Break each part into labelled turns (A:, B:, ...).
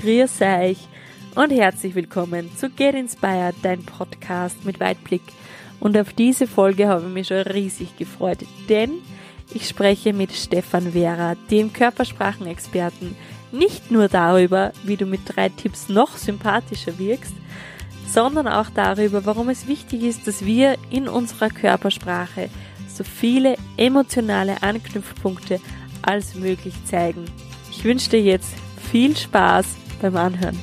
A: grüß euch und herzlich willkommen zu Get Inspired, dein Podcast mit Weitblick. Und auf diese Folge habe ich mich schon riesig gefreut, denn ich spreche mit Stefan Vera, dem Körpersprachenexperten, nicht nur darüber, wie du mit drei Tipps noch sympathischer wirkst, sondern auch darüber, warum es wichtig ist, dass wir in unserer Körpersprache so viele emotionale Anknüpfpunkte als möglich zeigen. Ich wünsche dir jetzt viel Spaß beim Anhören.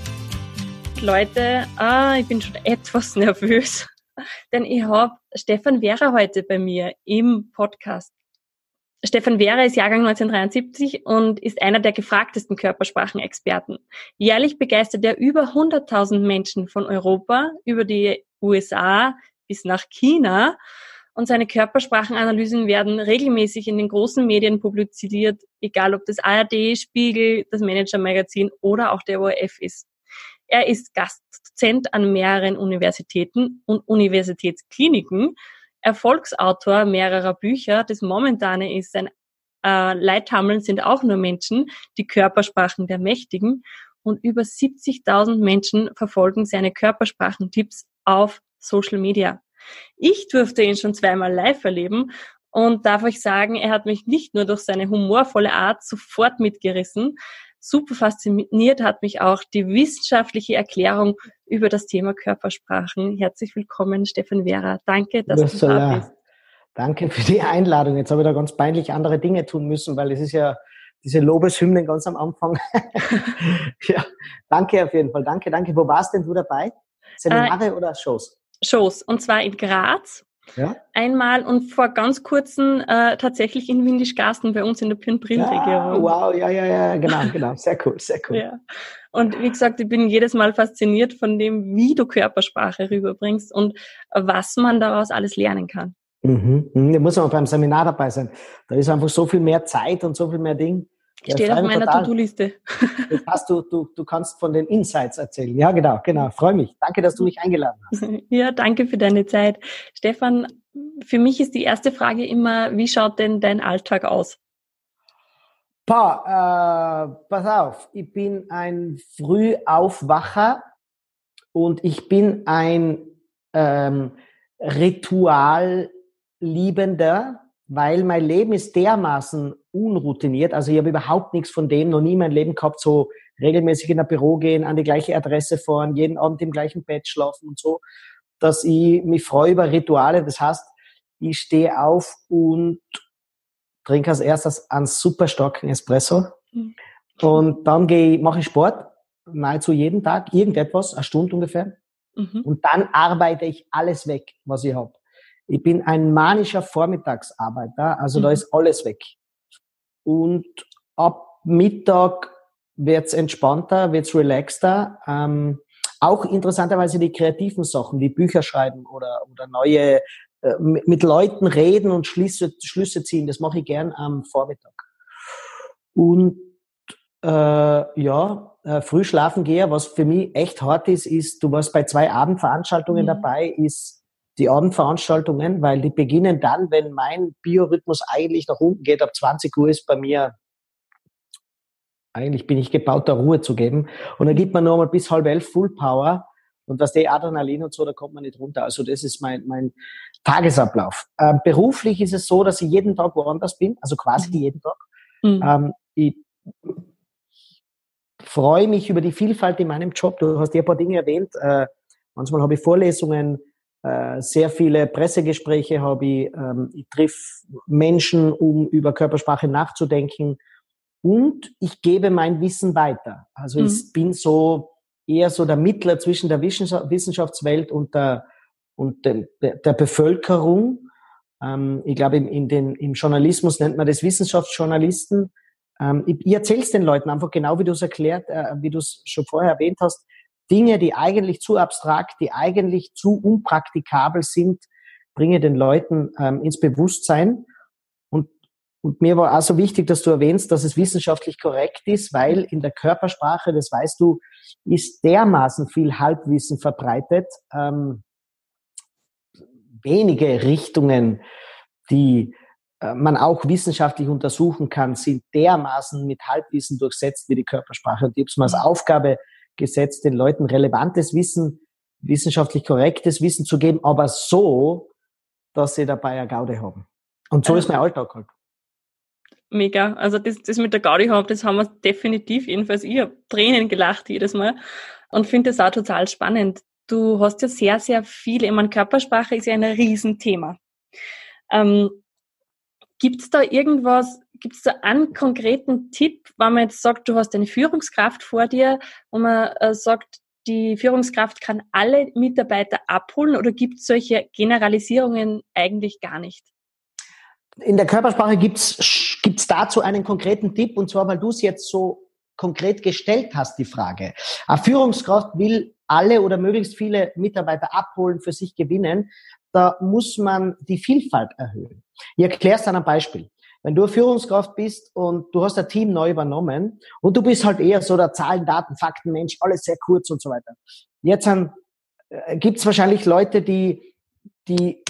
A: Leute, ah, ich bin schon etwas nervös, denn ich habe Stefan Vera heute bei mir im Podcast. Stefan Vera ist Jahrgang 1973 und ist einer der gefragtesten Körpersprachenexperten. Jährlich begeistert er über 100.000 Menschen von Europa über die USA bis nach China und seine Körpersprachenanalysen werden regelmäßig in den großen Medien publiziert, egal ob das ARD, Spiegel, das Manager Magazin oder auch der ORF ist. Er ist Gastdozent an mehreren Universitäten und Universitätskliniken Erfolgsautor mehrerer Bücher. Das Momentane ist sein äh, Leithammeln sind auch nur Menschen, die Körpersprachen der Mächtigen. Und über 70.000 Menschen verfolgen seine Körpersprachentipps auf Social Media. Ich durfte ihn schon zweimal live erleben und darf euch sagen, er hat mich nicht nur durch seine humorvolle Art sofort mitgerissen, super fasziniert hat mich auch die wissenschaftliche Erklärung über das Thema Körpersprachen. Herzlich willkommen, Stefan Vera. Danke, dass das du da bist.
B: Danke für die Einladung. Jetzt habe ich da ganz peinlich andere Dinge tun müssen, weil es ist ja diese Lobeshymnen ganz am Anfang. ja, danke auf jeden Fall. Danke, danke. Wo warst denn du dabei? Seminare äh, oder Shows?
A: Shows. Und zwar in Graz ja? Einmal und vor ganz kurzem äh, tatsächlich in Windischgarsten bei uns in der Pinbrin-Region.
B: Ja, wow, ja, ja, ja, genau, genau. Sehr cool, sehr cool. Ja.
A: Und wie gesagt, ich bin jedes Mal fasziniert von dem, wie du Körpersprache rüberbringst und was man daraus alles lernen kann.
B: Mhm. mhm. Da muss man beim Seminar dabei sein. Da ist einfach so viel mehr Zeit und so viel mehr Ding.
A: Steht auf meiner To-Do-Liste.
B: Hast du, du, du kannst von den Insights erzählen. Ja, genau, genau. Freue mich. Danke, dass du mich eingeladen hast.
A: Ja, danke für deine Zeit. Stefan, für mich ist die erste Frage immer, wie schaut denn dein Alltag aus?
B: Pa, äh, pass auf, ich bin ein Frühaufwacher und ich bin ein ähm, Ritualliebender weil mein Leben ist dermaßen unroutiniert. Also ich habe überhaupt nichts von dem, noch nie mein Leben gehabt, so regelmäßig in ein Büro gehen, an die gleiche Adresse fahren, jeden Abend im gleichen Bett schlafen und so, dass ich mich freue über Rituale. Das heißt, ich stehe auf und trinke als erstes einen super starken Espresso. Mhm. Und dann gehe, mache ich Sport, nahezu jeden Tag, irgendetwas, eine Stunde ungefähr. Mhm. Und dann arbeite ich alles weg, was ich habe. Ich bin ein manischer Vormittagsarbeiter, also mhm. da ist alles weg. Und ab Mittag wird's entspannter, wird's relaxter. Ähm, auch interessanterweise die kreativen Sachen, wie Bücher schreiben oder, oder neue, äh, mit Leuten reden und Schlüsse, Schlüsse ziehen, das mache ich gern am Vormittag. Und äh, ja, äh, früh schlafen gehe, was für mich echt hart ist, ist, du warst bei zwei Abendveranstaltungen mhm. dabei, ist die Abendveranstaltungen, weil die beginnen dann, wenn mein Biorhythmus eigentlich nach unten geht, ab 20 Uhr ist bei mir, eigentlich bin ich gebaut, da Ruhe zu geben. Und dann gibt man nur mal bis halb elf Full Power. Und was die Adrenalin und so, da kommt man nicht runter. Also das ist mein, mein Tagesablauf. Ähm, beruflich ist es so, dass ich jeden Tag woanders bin, also quasi mhm. jeden Tag. Mhm. Ähm, ich freue mich über die Vielfalt in meinem Job. Du hast ja ein paar Dinge erwähnt. Äh, manchmal habe ich Vorlesungen, sehr viele Pressegespräche habe ich. Ähm, ich triff Menschen, um über Körpersprache nachzudenken. Und ich gebe mein Wissen weiter. Also mhm. ich bin so eher so der Mittler zwischen der Wissenschaftswelt und der, und der, der Bevölkerung. Ähm, ich glaube, in den, im Journalismus nennt man das Wissenschaftsjournalisten. Ähm, ich, ich erzähle es den Leuten einfach genau, wie du es erklärt, äh, wie du es schon vorher erwähnt hast. Dinge, die eigentlich zu abstrakt, die eigentlich zu unpraktikabel sind, bringe den Leuten ähm, ins Bewusstsein. Und, und mir war also wichtig, dass du erwähnst, dass es wissenschaftlich korrekt ist, weil in der Körpersprache, das weißt du, ist dermaßen viel Halbwissen verbreitet. Ähm, wenige Richtungen, die äh, man auch wissenschaftlich untersuchen kann, sind dermaßen mit Halbwissen durchsetzt wie die Körpersprache. Und ich habe es mal als mhm. Aufgabe gesetzt, den Leuten relevantes Wissen, wissenschaftlich korrektes Wissen zu geben, aber so, dass sie dabei eine Gaude haben. Und so ist mein Alltag halt.
A: Mega. Also das, das mit der Gaudi haben, das haben wir definitiv, jedenfalls ich habe Tränen gelacht jedes Mal und finde das auch total spannend. Du hast ja sehr, sehr viele, ich meine, Körpersprache ist ja ein Riesenthema. Ähm, Gibt es da irgendwas, gibt es da einen konkreten Tipp, wenn man jetzt sagt, du hast eine Führungskraft vor dir, wo man äh, sagt, die Führungskraft kann alle Mitarbeiter abholen oder gibt es solche Generalisierungen eigentlich gar nicht?
B: In der Körpersprache gibt es dazu einen konkreten Tipp und zwar, weil du es jetzt so konkret gestellt hast, die Frage. Eine Führungskraft will alle oder möglichst viele Mitarbeiter abholen, für sich gewinnen. Da muss man die Vielfalt erhöhen. Ich erkläre es an einem Beispiel. Wenn du Führungskraft bist und du hast ein Team neu übernommen und du bist halt eher so der Zahlen, Daten, Fakten Mensch, alles sehr kurz und so weiter. Jetzt äh, gibt es wahrscheinlich Leute, die, die, äh,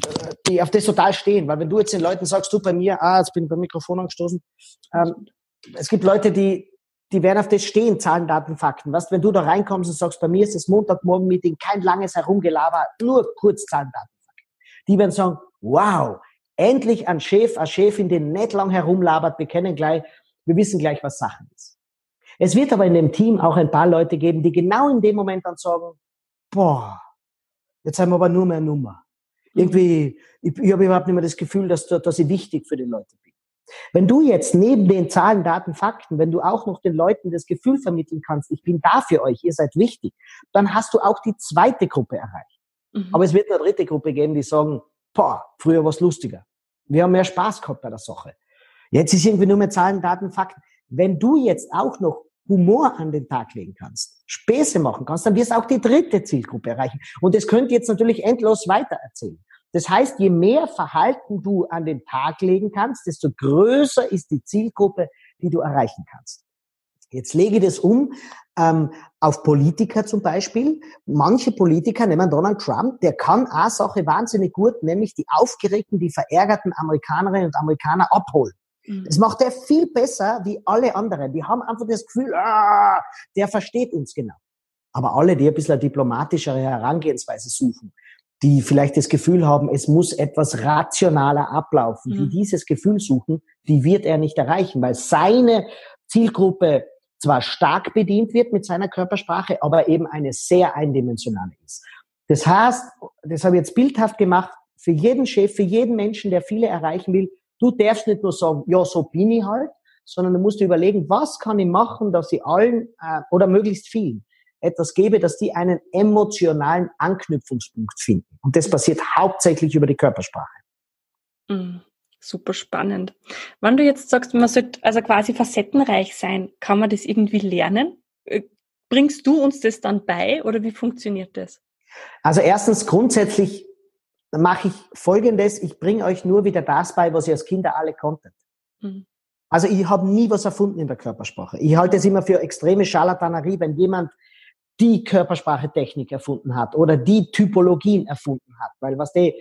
B: die auf das total stehen. Weil wenn du jetzt den Leuten sagst, du bei mir, ah, jetzt bin ich beim Mikrofon angestoßen, ähm, es gibt Leute, die, die werden auf das stehen, Zahlen, Daten, Fakten. Weißt, wenn du da reinkommst und sagst, bei mir ist das Montagmorgen-Meeting, kein langes Herumgelaber, nur kurz Zahlen, Daten, Fakten. Die werden sagen, wow, endlich ein Chef, eine Chefin, die nicht lang herumlabert, wir kennen gleich, wir wissen gleich, was Sache ist. Es wird aber in dem Team auch ein paar Leute geben, die genau in dem Moment dann sagen, boah, jetzt haben wir aber nur mehr Nummer. Irgendwie, ich, ich habe überhaupt nicht mehr das Gefühl, dass, dass ich wichtig für die Leute bin. Wenn du jetzt neben den Zahlen, Daten, Fakten, wenn du auch noch den Leuten das Gefühl vermitteln kannst, ich bin da für euch, ihr seid wichtig, dann hast du auch die zweite Gruppe erreicht. Mhm. Aber es wird eine dritte Gruppe geben, die sagen, boah, früher war es lustiger. Wir haben mehr Spaß gehabt bei der Sache. Jetzt ist irgendwie nur mehr Zahlen, Daten, Fakten. Wenn du jetzt auch noch Humor an den Tag legen kannst, Späße machen kannst, dann wirst du auch die dritte Zielgruppe erreichen. Und das könnt ihr jetzt natürlich endlos weitererzählen. Das heißt, je mehr Verhalten du an den Tag legen kannst, desto größer ist die Zielgruppe, die du erreichen kannst. Jetzt lege ich das um ähm, auf Politiker zum Beispiel. Manche Politiker, nehmen Donald Trump, der kann eine Sache wahnsinnig gut, nämlich die aufgeregten, die verärgerten Amerikanerinnen und Amerikaner abholen. Mhm. Das macht er viel besser wie alle anderen. Die haben einfach das Gefühl, ah, der versteht uns genau. Aber alle, die ein bisschen eine diplomatischere Herangehensweise suchen, die vielleicht das Gefühl haben, es muss etwas rationaler ablaufen, mhm. die dieses Gefühl suchen, die wird er nicht erreichen, weil seine Zielgruppe zwar stark bedient wird mit seiner Körpersprache, aber eben eine sehr eindimensionale ist. Das heißt, das habe ich jetzt bildhaft gemacht, für jeden Chef, für jeden Menschen, der viele erreichen will, du darfst nicht nur sagen, ja, so bin ich halt, sondern du musst dir überlegen, was kann ich machen, dass ich allen äh, oder möglichst vielen etwas gebe, dass die einen emotionalen Anknüpfungspunkt finden. Und das passiert hauptsächlich über die Körpersprache.
A: Mhm. Super spannend. Wenn du jetzt sagst, man sollte also quasi facettenreich sein, kann man das irgendwie lernen? Äh, bringst du uns das dann bei oder wie funktioniert das?
B: Also erstens grundsätzlich mache ich Folgendes, ich bringe euch nur wieder das bei, was ihr als Kinder alle konntet. Mhm. Also ich habe nie was erfunden in der Körpersprache. Ich halte es immer für extreme Scharlatanerie, wenn jemand die Körpersprachetechnik erfunden hat oder die Typologien erfunden hat. Weil was die,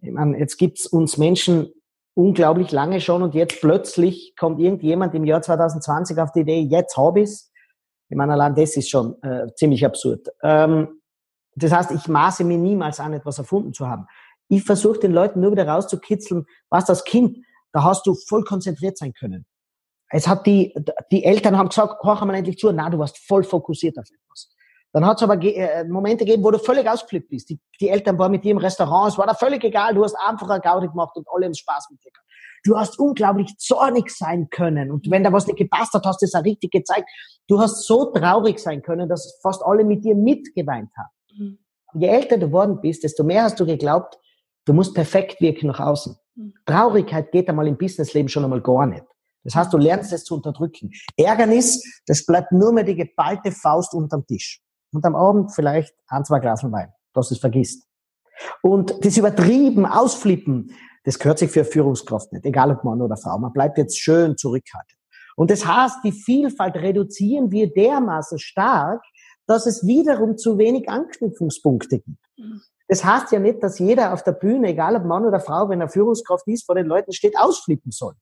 B: ich meine, jetzt gibt's uns Menschen unglaublich lange schon und jetzt plötzlich kommt irgendjemand im Jahr 2020 auf die Idee, jetzt ich's. Ich meine, allein das ist schon äh, ziemlich absurd. Ähm, das heißt, ich maße mir niemals an, etwas erfunden zu haben. Ich versuche den Leuten nur wieder rauszukitzeln, was das Kind, da hast du voll konzentriert sein können. Es hat die, die Eltern haben gesagt, hör mal endlich zu, na, du warst voll fokussiert auf etwas. Dann hat es aber äh, Momente gegeben, wo du völlig ausgeflippt bist. Die, die Eltern waren mit dir im Restaurant, es war da völlig egal, du hast einfach eine Gaudi gemacht und alle haben Spaß mit dir gehabt. Du hast unglaublich zornig sein können und wenn da was nicht gepasst hat, hast du es auch richtig gezeigt. Du hast so traurig sein können, dass fast alle mit dir mitgeweint haben. Mhm. Je älter du worden bist, desto mehr hast du geglaubt, du musst perfekt wirken nach außen. Mhm. Traurigkeit geht einmal im Businessleben schon einmal gar nicht. Das heißt, du lernst es zu unterdrücken. Ärgernis, das bleibt nur mehr die geballte Faust unterm Tisch und am Abend vielleicht ein, zwei Glas Wein, dass es vergisst. Und das Übertrieben, Ausflippen, das gehört sich für Führungskraft nicht, egal ob Mann oder Frau. Man bleibt jetzt schön zurückhaltend. Und das heißt, die Vielfalt reduzieren wir dermaßen stark, dass es wiederum zu wenig Anknüpfungspunkte gibt. Das heißt ja nicht, dass jeder auf der Bühne, egal ob Mann oder Frau, wenn er Führungskraft ist, vor den Leuten steht, ausflippen soll.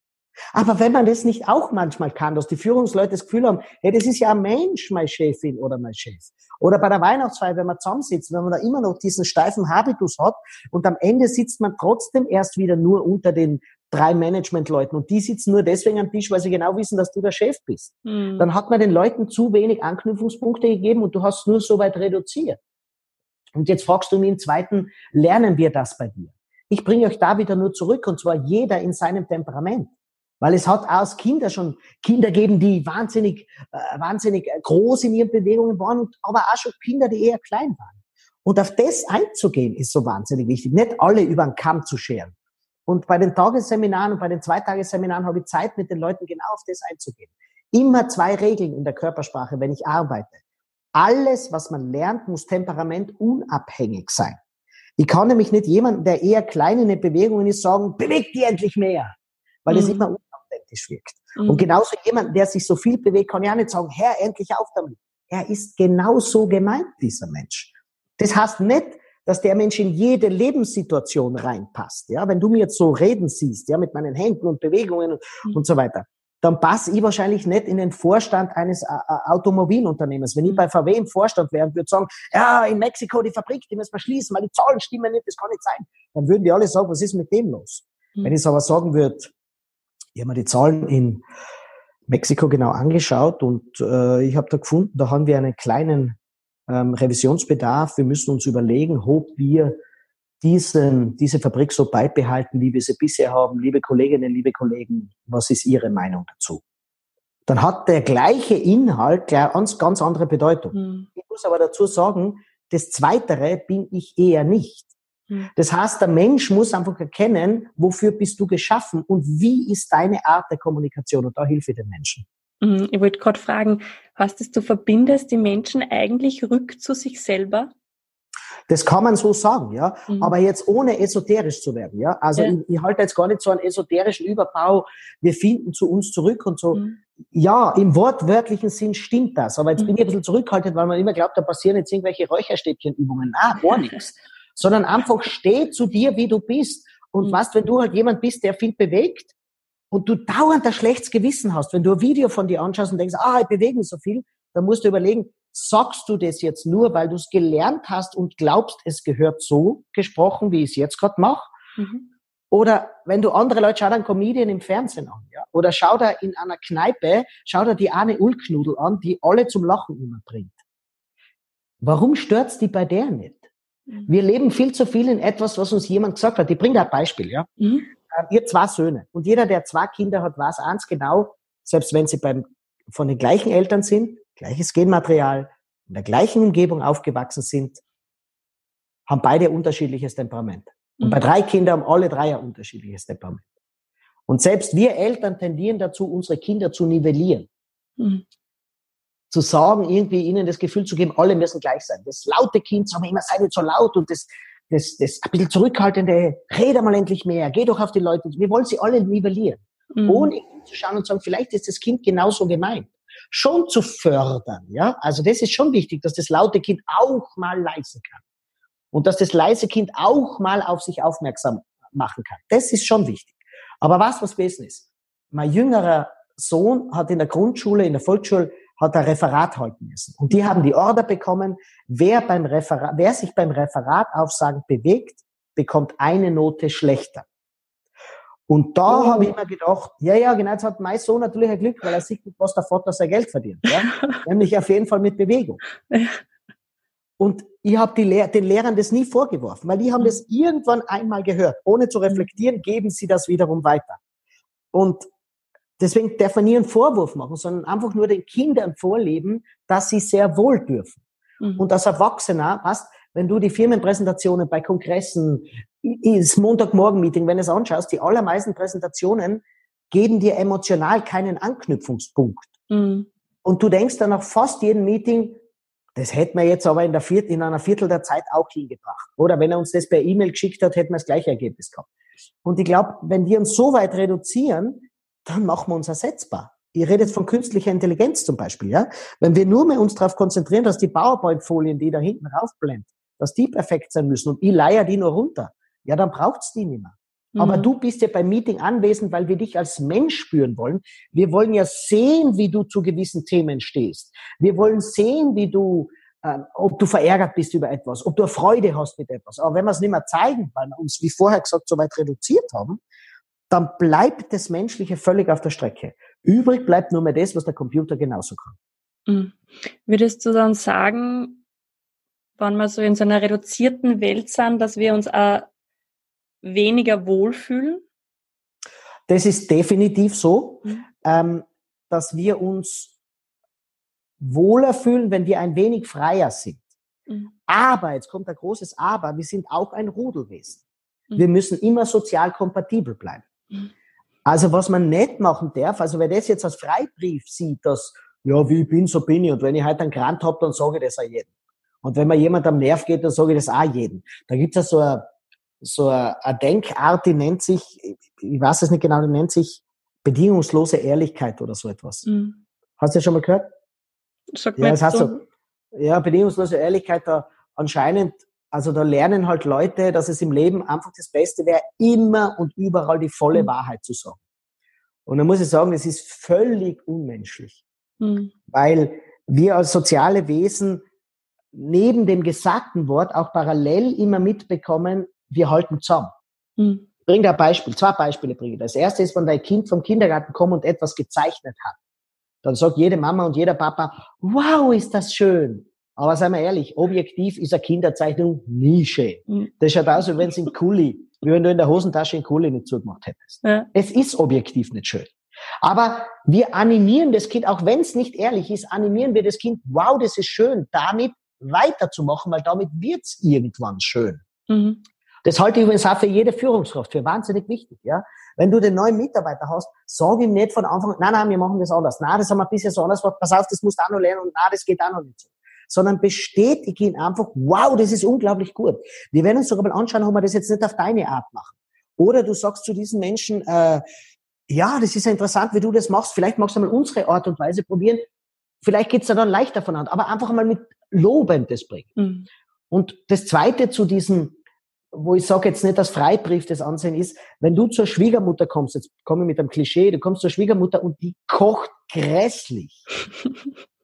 B: Aber wenn man das nicht auch manchmal kann, dass die Führungsleute das Gefühl haben, hey, das ist ja ein Mensch, meine Chefin oder mein Chef. Oder bei der Weihnachtsfeier, wenn man zusammensitzt, wenn man da immer noch diesen steifen Habitus hat und am Ende sitzt man trotzdem erst wieder nur unter den drei Managementleuten und die sitzen nur deswegen am Tisch, weil sie genau wissen, dass du der Chef bist. Mhm. Dann hat man den Leuten zu wenig Anknüpfungspunkte gegeben und du hast nur so weit reduziert. Und jetzt fragst du mich im zweiten, lernen wir das bei dir? Ich bringe euch da wieder nur zurück und zwar jeder in seinem Temperament. Weil es hat aus Kinder schon Kinder geben, die wahnsinnig, äh, wahnsinnig groß in ihren Bewegungen waren, aber auch schon Kinder, die eher klein waren. Und auf das einzugehen, ist so wahnsinnig wichtig. Nicht alle über den Kamm zu scheren. Und bei den Tagesseminaren und bei den Zweitagesseminaren habe ich Zeit, mit den Leuten genau auf das einzugehen. Immer zwei Regeln in der Körpersprache, wenn ich arbeite. Alles, was man lernt, muss temperamentunabhängig sein. Ich kann nämlich nicht jemanden, der eher klein in den Bewegungen ist, sagen, beweg die endlich mehr, weil mhm. es immer unauthentisch wirkt. Mhm. Und genauso jemand, der sich so viel bewegt, kann ja nicht sagen, Herr, endlich auf damit. Er ist genauso gemeint, dieser Mensch. Das heißt nicht, dass der Mensch in jede Lebenssituation reinpasst. Ja, wenn du mir jetzt so reden siehst, ja, mit meinen Händen und Bewegungen und, mhm. und so weiter, dann passe ich wahrscheinlich nicht in den Vorstand eines äh, äh, Automobilunternehmens. Wenn ich mhm. bei VW im Vorstand wäre und würde sagen, ja, in Mexiko die Fabrik, die müssen wir schließen, weil die Zahlen stimmen nicht, das kann nicht sein, dann würden die alle sagen, was ist mit dem los? Mhm. Wenn ich aber sagen würde, ich habe mir die Zahlen in Mexiko genau angeschaut und äh, ich habe da gefunden, da haben wir einen kleinen ähm, Revisionsbedarf. Wir müssen uns überlegen, ob wir diesen, diese Fabrik so beibehalten, wie wir sie bisher haben. Liebe Kolleginnen, liebe Kollegen, was ist Ihre Meinung dazu? Dann hat der gleiche Inhalt ganz, ganz andere Bedeutung. Mhm. Ich muss aber dazu sagen, das Zweitere bin ich eher nicht. Mhm. Das heißt, der Mensch muss einfach erkennen, wofür bist du geschaffen und wie ist deine Art der Kommunikation und da hilfe ich den Menschen.
A: Mhm. Ich wollte gerade fragen, heißt das, du verbindest die Menschen eigentlich rück zu sich selber?
B: Das kann man so sagen, ja. Mhm. Aber jetzt ohne esoterisch zu werden, ja. Also ja. Ich, ich, halte jetzt gar nicht so einen esoterischen Überbau. Wir finden zu uns zurück und so. Mhm. Ja, im wortwörtlichen Sinn stimmt das. Aber jetzt mhm. bin ich ein bisschen zurückhaltend, weil man immer glaubt, da passieren jetzt irgendwelche Räucherstäbchenübungen. Ah, gar nichts. Sondern einfach steh zu dir, wie du bist. Und mhm. was, wenn du halt jemand bist, der viel bewegt und du dauernd ein schlechtes Gewissen hast, wenn du ein Video von dir anschaust und denkst, ah, ich bewege mich so viel, dann musst du überlegen, sagst du das jetzt nur, weil du es gelernt hast und glaubst, es gehört so gesprochen, wie ich es jetzt gerade mache? Mhm. Oder wenn du andere Leute, schau dir einen Comedian im Fernsehen an, ja? Oder schau da in einer Kneipe, schau dir die eine Ulknudel an, die alle zum Lachen immer bringt. Warum stört's die bei der nicht? Mhm. Wir leben viel zu viel in etwas, was uns jemand gesagt hat. Ich bringe da ein Beispiel, ja. Mhm. Ähm, ihr zwei Söhne. Und jeder, der zwei Kinder hat, weiß eins genau, selbst wenn sie beim, von den gleichen Eltern sind, gleiches Genmaterial, in der gleichen Umgebung aufgewachsen sind, haben beide unterschiedliches Temperament. Und mhm. bei drei Kindern haben alle drei ein unterschiedliches Temperament. Und selbst wir Eltern tendieren dazu, unsere Kinder zu nivellieren. Mhm. Zu sagen, irgendwie ihnen das Gefühl zu geben, alle müssen gleich sein. Das laute Kind sagen wir immer, sei nicht so laut und das, das, das ein bisschen zurückhaltende, rede mal endlich mehr, geh doch auf die Leute. Wir wollen sie alle nivellieren. Mhm. Ohne zu schauen und sagen, vielleicht ist das Kind genauso gemeint schon zu fördern. Ja, also das ist schon wichtig, dass das laute Kind auch mal leise kann und dass das leise Kind auch mal auf sich aufmerksam machen kann. Das ist schon wichtig. Aber was was gewesen ist? Mein jüngerer Sohn hat in der Grundschule, in der Volksschule, hat ein Referat halten müssen. Und die haben die Order bekommen, wer beim Referat, wer sich beim Referat aufsagen bewegt, bekommt eine Note schlechter. Und da oh. habe ich mir gedacht, ja, ja, genau, jetzt hat mein Sohn natürlich ein Glück, weil er sieht, was der Vater sein Geld verdient. Ja? Nämlich auf jeden Fall mit Bewegung. Und ich habe Lehr den Lehrern das nie vorgeworfen, weil die haben das irgendwann einmal gehört. Ohne zu reflektieren, geben sie das wiederum weiter. Und deswegen darf man nie einen Vorwurf machen, sondern einfach nur den Kindern vorleben, dass sie sehr wohl dürfen. Mhm. Und als Erwachsener, was, wenn du die Firmenpräsentationen bei Kongressen, das Montagmorgen-Meeting, wenn du es anschaust, die allermeisten Präsentationen geben dir emotional keinen Anknüpfungspunkt. Mhm. Und du denkst dann nach fast jedem Meeting, das hätten wir jetzt aber in, der Viert, in einer Viertel der Zeit auch hingebracht. Oder wenn er uns das per E-Mail geschickt hat, hätten wir das gleiche Ergebnis gehabt. Und ich glaube, wenn wir uns so weit reduzieren, dann machen wir uns ersetzbar. Ihr redet von künstlicher Intelligenz zum Beispiel, ja. Wenn wir nur mehr uns darauf konzentrieren, dass die PowerPoint-Folien, die da hinten raufblendet, dass die perfekt sein müssen und ich leier die nur runter, ja, dann braucht's die nicht mehr. Mhm. Aber du bist ja beim Meeting anwesend, weil wir dich als Mensch spüren wollen. Wir wollen ja sehen, wie du zu gewissen Themen stehst. Wir wollen sehen, wie du, äh, ob du verärgert bist über etwas, ob du Freude hast mit etwas. Aber wenn wir es nicht mehr zeigen, weil wir uns, wie vorher gesagt, so weit reduziert haben, dann bleibt das Menschliche völlig auf der Strecke. Übrig bleibt nur mehr das, was der Computer genauso kann.
A: Mhm. Würdest du dann sagen, wenn wir so in so einer reduzierten Welt sind, dass wir uns auch weniger wohlfühlen?
B: Das ist definitiv so, mhm. ähm, dass wir uns wohler fühlen, wenn wir ein wenig freier sind. Mhm. Aber, jetzt kommt ein großes Aber, wir sind auch ein Rudelwesen. Mhm. Wir müssen immer sozial kompatibel bleiben. Also was man nicht machen darf, also wer das jetzt als Freibrief sieht, dass, ja, wie ich bin, so bin ich, und wenn ich halt einen Grant habe, dann sage ich das auch jedem. Und wenn mir jemand am Nerv geht, dann sage ich das auch jedem. Da gibt's ja so eine so eine, Denkart, die nennt sich, ich weiß es nicht genau, die nennt sich bedingungslose Ehrlichkeit oder so etwas. Mhm. Hast du das schon mal gehört?
A: Sag ja, das heißt so,
B: ja, bedingungslose Ehrlichkeit, da anscheinend, also da lernen halt Leute, dass es im Leben einfach das Beste wäre, immer und überall die volle mhm. Wahrheit zu sagen. Und da muss ich sagen, das ist völlig unmenschlich. Mhm. Weil wir als soziale Wesen neben dem gesagten Wort auch parallel immer mitbekommen, wir halten zusammen. Mhm. Bring da ein Beispiel, zwei Beispiele bringe Das erste ist, wenn dein Kind vom Kindergarten kommt und etwas gezeichnet hat. Dann sagt jede Mama und jeder Papa, wow, ist das schön. Aber seien wir ehrlich, objektiv ist eine Kinderzeichnung nie schön. Mhm. Das schaut aus, wie wenn es in Kuli, wie wenn du in der Hosentasche in Kuli nicht zugemacht hättest. Ja. Es ist objektiv nicht schön. Aber wir animieren das Kind, auch wenn es nicht ehrlich ist, animieren wir das Kind, wow, das ist schön, damit weiterzumachen, weil damit wird's irgendwann schön. Mhm. Das halte ich übrigens auch für jede Führungskraft für wahnsinnig wichtig, ja. Wenn du den neuen Mitarbeiter hast, sag ihm nicht von Anfang an, nein, nein, wir machen das anders. Nein, das haben wir bisher so anders gemacht. Pass auf, das musst du auch noch lernen und nein, das geht auch noch nicht so. Sondern bestätige ihn einfach, wow, das ist unglaublich gut. Wir werden uns sogar mal anschauen, ob wir das jetzt nicht auf deine Art machen. Oder du sagst zu diesen Menschen, äh, ja, das ist ja interessant, wie du das machst. Vielleicht magst du mal unsere Art und Weise probieren. Vielleicht geht's da dann leichter voneinander. Aber einfach mal mit Lobendes bringen. Mhm. Und das Zweite zu diesen wo ich sage jetzt nicht, dass Freibrief das Ansehen ist, wenn du zur Schwiegermutter kommst, jetzt komme ich mit einem Klischee, du kommst zur Schwiegermutter und die kocht grässlich,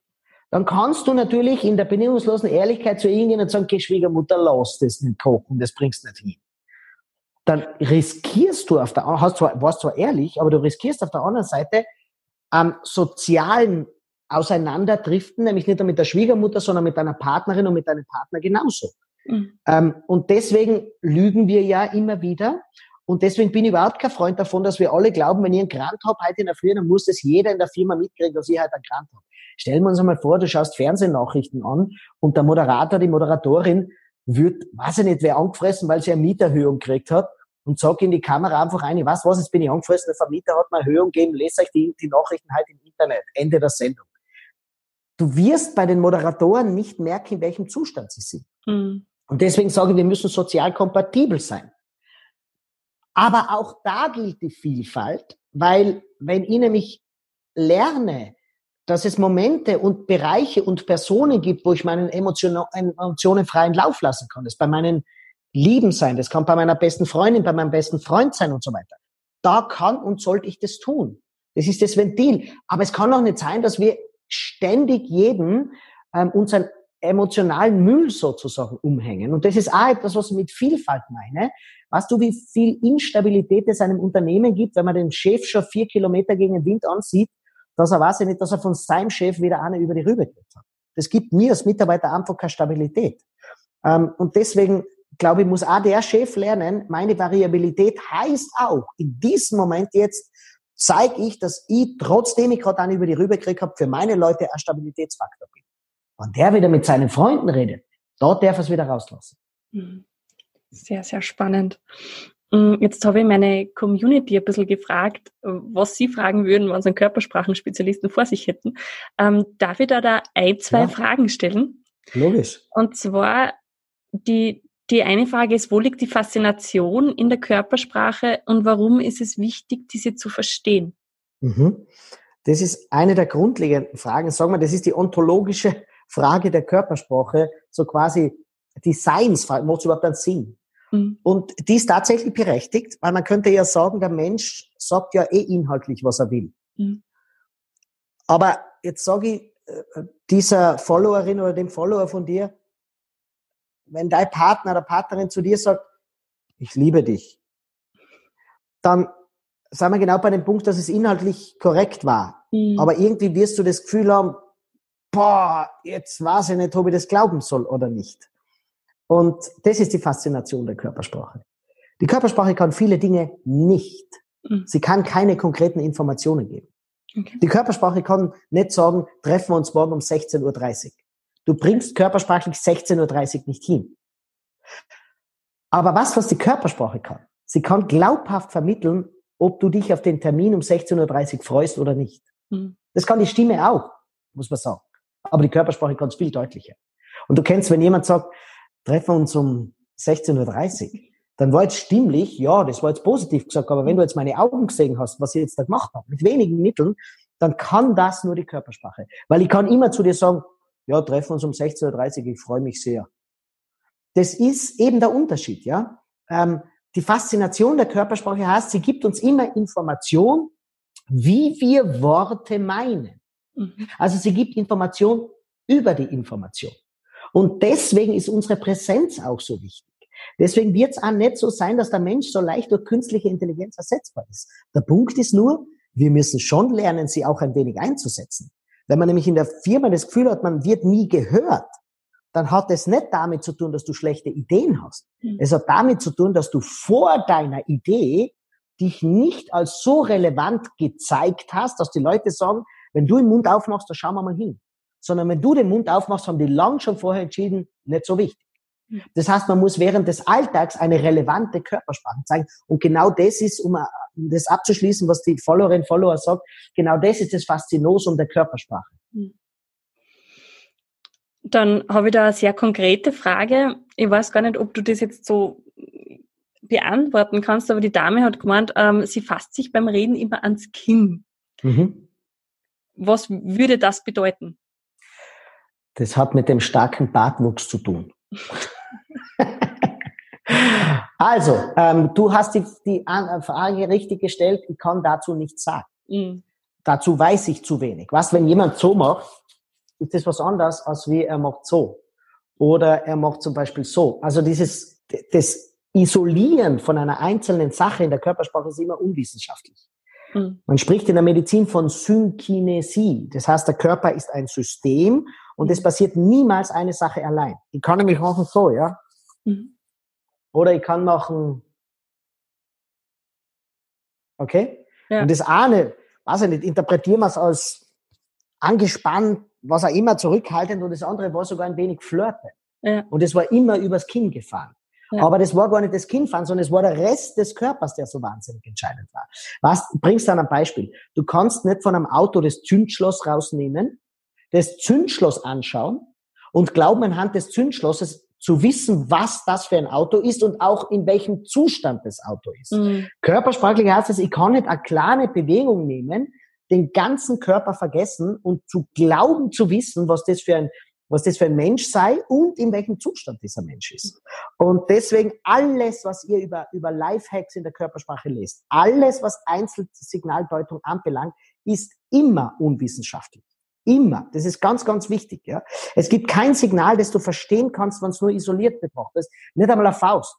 B: dann kannst du natürlich in der bedingungslosen Ehrlichkeit zu und sagen, okay, Schwiegermutter, lass das nicht kochen, das bringst du nicht hin. Dann riskierst du auf der hast zwar, warst zwar ehrlich, aber du riskierst auf der anderen Seite am sozialen Auseinanderdriften, nämlich nicht nur mit der Schwiegermutter, sondern mit deiner Partnerin und mit deinem Partner genauso. Mhm. Ähm, und deswegen lügen wir ja immer wieder. Und deswegen bin ich überhaupt kein Freund davon, dass wir alle glauben, wenn ich einen Grant habe heute in der Früh, dann muss das jeder in der Firma mitkriegen, dass ich heute einen Grant habe. Stellen wir uns einmal vor, du schaust Fernsehnachrichten an und der Moderator, die Moderatorin wird, weiß ich nicht, wer angefressen, weil sie eine Mieterhöhung gekriegt hat und sagt in die Kamera einfach ein, ich weiß was, jetzt bin ich angefressen, der Vermieter hat mir eine Erhöhung gegeben, lest euch die, die Nachrichten halt im Internet. Ende der Sendung. Du wirst bei den Moderatoren nicht merken, in welchem Zustand sie sind. Mhm. Und deswegen sage ich, wir müssen sozial kompatibel sein. Aber auch da gilt die Vielfalt, weil wenn ich nämlich lerne, dass es Momente und Bereiche und Personen gibt, wo ich meinen Emotionen, freien Lauf lassen kann. Das bei meinen Lieben sein, das kann bei meiner besten Freundin, bei meinem besten Freund sein und so weiter. Da kann und sollte ich das tun. Das ist das Ventil. Aber es kann auch nicht sein, dass wir ständig jedem ähm, unseren emotionalen Müll sozusagen umhängen. Und das ist auch etwas, was ich mit Vielfalt meine. Weißt du, wie viel Instabilität es einem Unternehmen gibt, wenn man den Chef schon vier Kilometer gegen den Wind ansieht, dass er weiß ja nicht, dass er von seinem Chef wieder eine über die Rübe hat. Das gibt mir als Mitarbeiter einfach keine Stabilität. Ähm, und deswegen, glaube ich, muss auch der Chef lernen, meine Variabilität heißt auch, in diesem Moment jetzt zeige ich, dass ich, trotzdem ich gerade eine über die Rübe gekriegt habe, für meine Leute ein Stabilitätsfaktor bin. Wenn der wieder mit seinen Freunden redet, dort darf er es wieder rauslassen.
A: Mhm. Sehr, sehr spannend. Mm, jetzt habe ich meine Community ein bisschen gefragt, was sie fragen würden, wenn sie einen Körpersprachenspezialisten vor sich hätten. Ähm, darf ich da, da ein, zwei ja. Fragen stellen?
B: Logisch.
A: Und zwar, die, die eine Frage ist, wo liegt die Faszination in der Körpersprache und warum ist es wichtig, diese zu verstehen?
B: Mhm. Das ist eine der grundlegenden Fragen. Sagen wir, das ist die ontologische Frage der Körpersprache, so quasi Designsfrage, macht es überhaupt einen Sinn? Mhm. Und die ist tatsächlich berechtigt, weil man könnte ja sagen, der Mensch sagt ja eh inhaltlich, was er will. Mhm. Aber jetzt sage ich äh, dieser Followerin oder dem Follower von dir, wenn dein Partner oder Partnerin zu dir sagt, ich liebe dich, dann sagen wir genau bei dem Punkt, dass es inhaltlich korrekt war. Mhm. Aber irgendwie wirst du das Gefühl haben, boah, jetzt weiß ich nicht, ob ich das glauben soll oder nicht. Und das ist die Faszination der Körpersprache. Die Körpersprache kann viele Dinge nicht. Mhm. Sie kann keine konkreten Informationen geben. Okay. Die Körpersprache kann nicht sagen, treffen wir uns morgen um 16.30 Uhr. Du bringst körpersprachlich 16.30 Uhr nicht hin. Aber was, was die Körpersprache kann, sie kann glaubhaft vermitteln, ob du dich auf den Termin um 16.30 Uhr freust oder nicht. Mhm. Das kann die Stimme auch, muss man sagen. Aber die Körpersprache es viel deutlicher. Und du kennst, wenn jemand sagt, treffen wir uns um 16.30 Uhr, dann war jetzt stimmlich, ja, das war jetzt positiv gesagt, aber wenn du jetzt meine Augen gesehen hast, was ich jetzt da gemacht habe, mit wenigen Mitteln, dann kann das nur die Körpersprache. Weil ich kann immer zu dir sagen, ja, treffen wir uns um 16.30 Uhr, ich freue mich sehr. Das ist eben der Unterschied, ja. Ähm, die Faszination der Körpersprache heißt, sie gibt uns immer Information, wie wir Worte meinen. Mhm. Also sie gibt Information über die Information. Und deswegen ist unsere Präsenz auch so wichtig. Deswegen wird es auch nicht so sein, dass der Mensch so leicht durch künstliche Intelligenz ersetzbar ist. Der Punkt ist nur, wir müssen schon lernen, sie auch ein wenig einzusetzen. Wenn man nämlich in der Firma das Gefühl hat, man wird nie gehört, dann hat es nicht damit zu tun, dass du schlechte Ideen hast. Mhm. Es hat damit zu tun, dass du vor deiner Idee dich nicht als so relevant gezeigt hast, dass die Leute sagen, wenn du den Mund aufmachst, dann schauen wir mal hin. Sondern wenn du den Mund aufmachst, haben die lang schon vorher entschieden, nicht so wichtig. Das heißt, man muss während des Alltags eine relevante Körpersprache zeigen. Und genau das ist, um das abzuschließen, was die Followerin, Follower sagt, genau das ist das Faszinosum der Körpersprache.
A: Dann habe ich da eine sehr konkrete Frage. Ich weiß gar nicht, ob du das jetzt so beantworten kannst, aber die Dame hat gemeint, ähm, sie fasst sich beim Reden immer ans Kinn. Mhm. Was würde das bedeuten?
B: Das hat mit dem starken Bartwuchs zu tun. also, ähm, du hast die, die Frage richtig gestellt, ich kann dazu nichts sagen. Mhm. Dazu weiß ich zu wenig. Was, wenn jemand so macht, ist das was anderes, als wie er macht so. Oder er macht zum Beispiel so. Also dieses, das Isolieren von einer einzelnen Sache in der Körpersprache ist immer unwissenschaftlich. Mhm. Man spricht in der Medizin von Synkinesie. Das heißt, der Körper ist ein System und es passiert niemals eine Sache allein. Ich kann nämlich machen so, ja. Mhm. Oder ich kann machen, okay? Ja. Und das eine, weiß ich nicht, interpretieren wir es als angespannt, was auch immer, zurückhaltend und das andere war sogar ein wenig flirte. Ja. Und es war immer übers Kinn gefahren. Ja. Aber das war gar nicht das Kinnfahren, sondern es war der Rest des Körpers, der so wahnsinnig entscheidend war. Was, bringst dann ein Beispiel. Du kannst nicht von einem Auto das Zündschloss rausnehmen das Zündschloss anschauen und glauben anhand des Zündschlosses zu wissen, was das für ein Auto ist und auch in welchem Zustand das Auto ist. Mhm. Körpersprachlich heißt es, ich kann nicht eine kleine Bewegung nehmen, den ganzen Körper vergessen und zu glauben zu wissen, was das für ein was das für ein Mensch sei und in welchem Zustand dieser Mensch ist. Und deswegen alles, was ihr über, über Lifehacks in der Körpersprache lest, alles, was Einzelsignaldeutung anbelangt, ist immer unwissenschaftlich. Immer. Das ist ganz, ganz wichtig. Ja. Es gibt kein Signal, das du verstehen kannst, wenn es nur isoliert betrachtest. Nicht einmal eine Faust.